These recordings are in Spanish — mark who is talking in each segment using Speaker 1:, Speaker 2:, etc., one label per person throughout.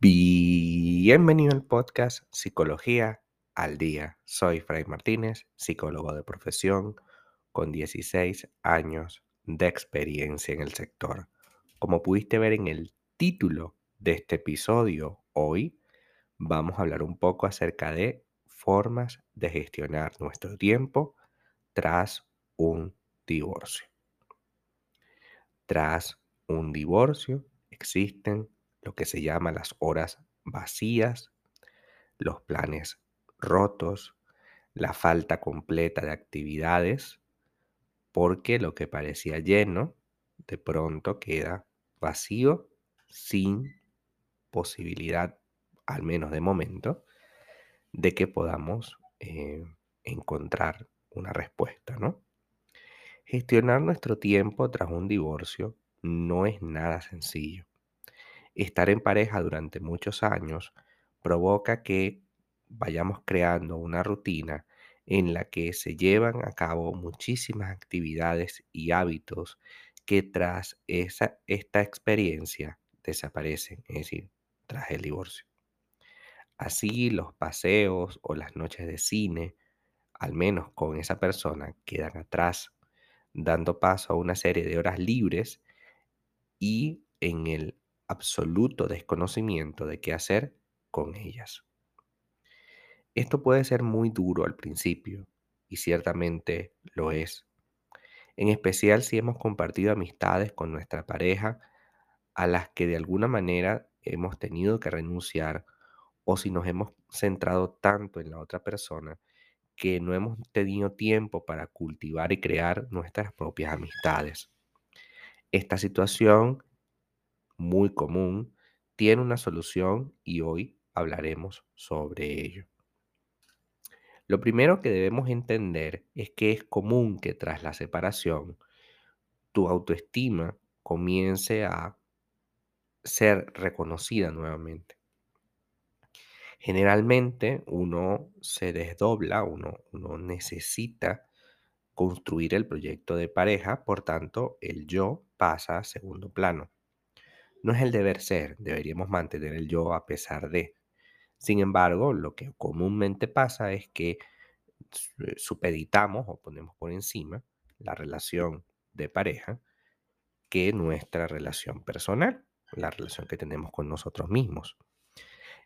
Speaker 1: Bienvenido al podcast Psicología al Día. Soy Fray Martínez, psicólogo de profesión con 16 años de experiencia en el sector. Como pudiste ver en el título de este episodio, hoy vamos a hablar un poco acerca de formas de gestionar nuestro tiempo tras un divorcio. Tras un divorcio existen lo que se llama las horas vacías, los planes rotos, la falta completa de actividades, porque lo que parecía lleno de pronto queda vacío sin posibilidad, al menos de momento, de que podamos eh, encontrar una respuesta, ¿no? Gestionar nuestro tiempo tras un divorcio no es nada sencillo. Estar en pareja durante muchos años provoca que vayamos creando una rutina en la que se llevan a cabo muchísimas actividades y hábitos que tras esa, esta experiencia desaparecen, es decir, tras el divorcio. Así los paseos o las noches de cine, al menos con esa persona, quedan atrás, dando paso a una serie de horas libres y en el absoluto desconocimiento de qué hacer con ellas. Esto puede ser muy duro al principio, y ciertamente lo es, en especial si hemos compartido amistades con nuestra pareja a las que de alguna manera hemos tenido que renunciar o si nos hemos centrado tanto en la otra persona que no hemos tenido tiempo para cultivar y crear nuestras propias amistades. Esta situación muy común tiene una solución y hoy hablaremos sobre ello. Lo primero que debemos entender es que es común que tras la separación tu autoestima comience a ser reconocida nuevamente. Generalmente uno se desdobla, uno, necesita construir el proyecto de pareja, por tanto el yo pasa a segundo plano. No es el deber ser, deberíamos mantener el yo a pesar de. Sin embargo, lo que comúnmente pasa es que eh, supeditamos o ponemos por encima la relación de pareja que nuestra relación personal, la relación que tenemos con nosotros mismos.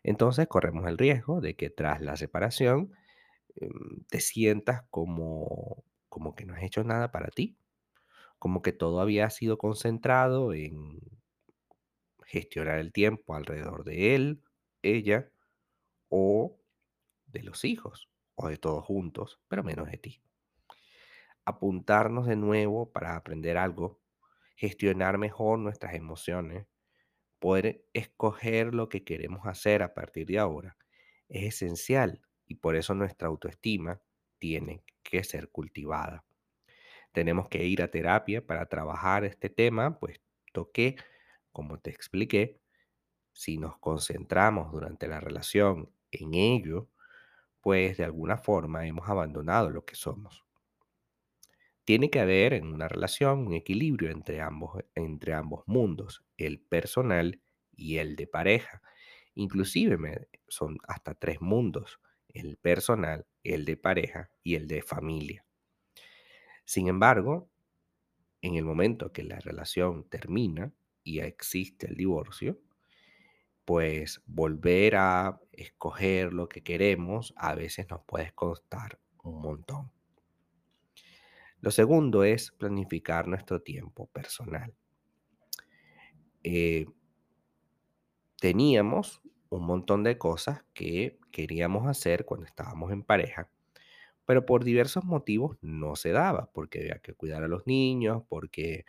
Speaker 1: Entonces corremos el riesgo de que tras la separación em, te sientas como, como que no has hecho nada para ti, como que todo había sido concentrado en gestionar el tiempo alrededor de él, ella o de los hijos o de todos juntos, pero menos de ti. Apuntarnos de nuevo para aprender algo, gestionar mejor nuestras emociones, poder escoger lo que queremos hacer a partir de ahora es esencial y por eso nuestra autoestima tiene que ser cultivada. Tenemos que ir a terapia para trabajar este tema, puesto que como te expliqué, si nos concentramos durante la relación en ello, pues de alguna forma hemos abandonado lo que somos. Tiene que haber en una relación un equilibrio entre ambos, entre ambos mundos, el personal y el de pareja. Inclusive son hasta tres mundos, el personal, el de pareja y el de familia. Sin embargo, en el momento que la relación termina, y existe el divorcio, pues volver a escoger lo que queremos a veces nos puede costar un montón. Lo segundo es planificar nuestro tiempo personal. Eh, teníamos un montón de cosas que queríamos hacer cuando estábamos en pareja, pero por diversos motivos no se daba, porque había que cuidar a los niños, porque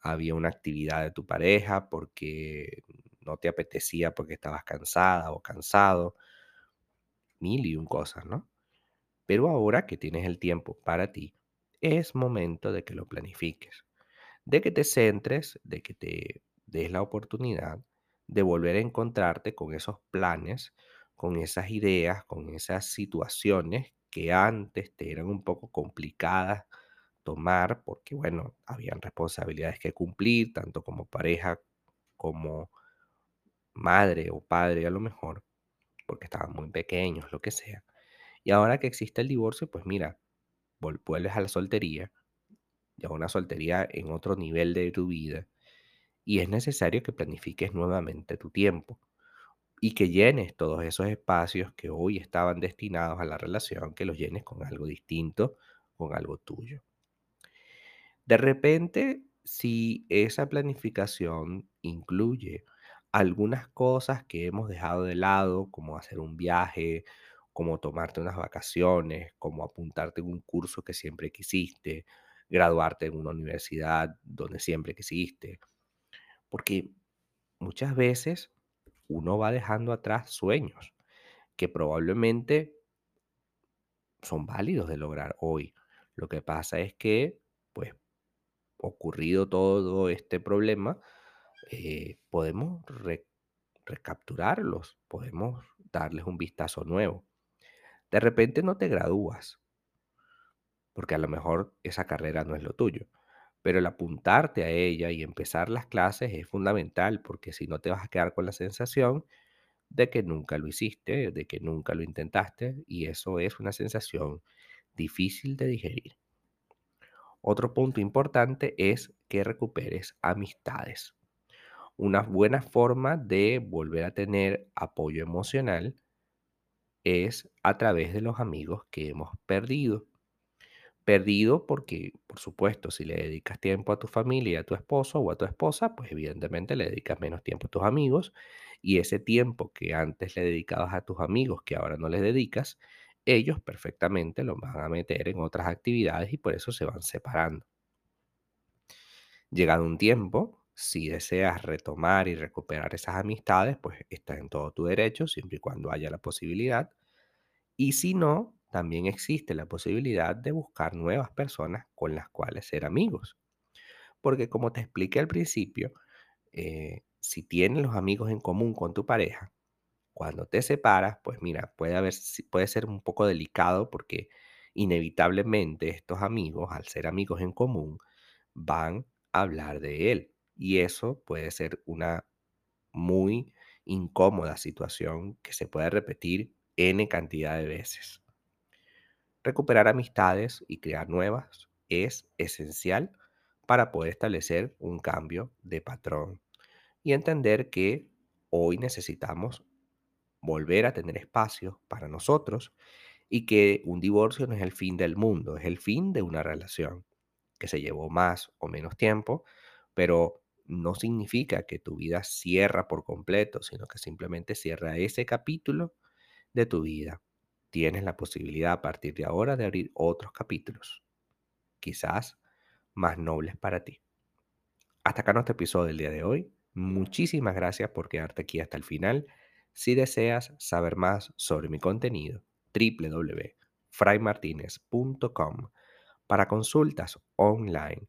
Speaker 1: había una actividad de tu pareja porque no te apetecía porque estabas cansada o cansado, mil y un cosas, ¿no? Pero ahora que tienes el tiempo para ti, es momento de que lo planifiques, de que te centres, de que te des la oportunidad de volver a encontrarte con esos planes, con esas ideas, con esas situaciones que antes te eran un poco complicadas tomar porque, bueno, habían responsabilidades que cumplir, tanto como pareja como madre o padre a lo mejor, porque estaban muy pequeños, lo que sea. Y ahora que existe el divorcio, pues mira, vuelves a la soltería, ya una soltería en otro nivel de tu vida, y es necesario que planifiques nuevamente tu tiempo y que llenes todos esos espacios que hoy estaban destinados a la relación, que los llenes con algo distinto, con algo tuyo. De repente, si esa planificación incluye algunas cosas que hemos dejado de lado, como hacer un viaje, como tomarte unas vacaciones, como apuntarte en un curso que siempre quisiste, graduarte en una universidad donde siempre quisiste, porque muchas veces uno va dejando atrás sueños que probablemente son válidos de lograr hoy. Lo que pasa es que, pues, ocurrido todo este problema, eh, podemos re- recapturarlos, podemos darles un vistazo nuevo. De repente no te gradúas, porque a lo mejor esa carrera no es lo tuyo, pero el apuntarte a ella y empezar las clases es fundamental, porque si no te vas a quedar con la sensación de que nunca lo hiciste, de que nunca lo intentaste, y eso es una sensación difícil de digerir. Otro punto importante es que recuperes amistades. Una buena forma de volver a tener apoyo emocional es a través de los amigos que hemos perdido. Perdido porque, por supuesto, si le dedicas tiempo a tu familia, a tu esposo o a tu esposa, pues evidentemente le dedicas menos tiempo a tus amigos y ese tiempo que antes le dedicabas a tus amigos, que ahora no les dedicas, ellos perfectamente lo van a meter en otras actividades y por eso se van separando. Llegado un tiempo, si deseas retomar y recuperar esas amistades, pues está en todo tu derecho, siempre y cuando haya la posibilidad. Y si no, también existe la posibilidad de buscar nuevas personas con las cuales ser amigos. Porque como te expliqué al principio, eh, si tienes los amigos en común con tu pareja, cuando te separas, pues mira, puede haber, puede ser un poco delicado porque inevitablemente estos amigos, al ser amigos en común, van a hablar de él. Y eso puede ser una muy incómoda situación que se puede repetir N cantidad de veces. Recuperar amistades y crear nuevas es esencial para poder establecer un cambio de patrón y entender que hoy necesitamos volver a tener espacio para nosotros y que un divorcio no es el fin del mundo, es el fin de una relación que se llevó más o menos tiempo, pero no significa que tu vida cierra por completo, sino que simplemente cierra ese capítulo de tu vida. Tienes la posibilidad a partir de ahora de abrir otros capítulos, quizás más nobles para ti. Hasta acá nuestro episodio del día de hoy. Muchísimas gracias por quedarte aquí hasta el final. Si deseas saber más sobre mi contenido, www.fraymartinez.com. Para consultas online,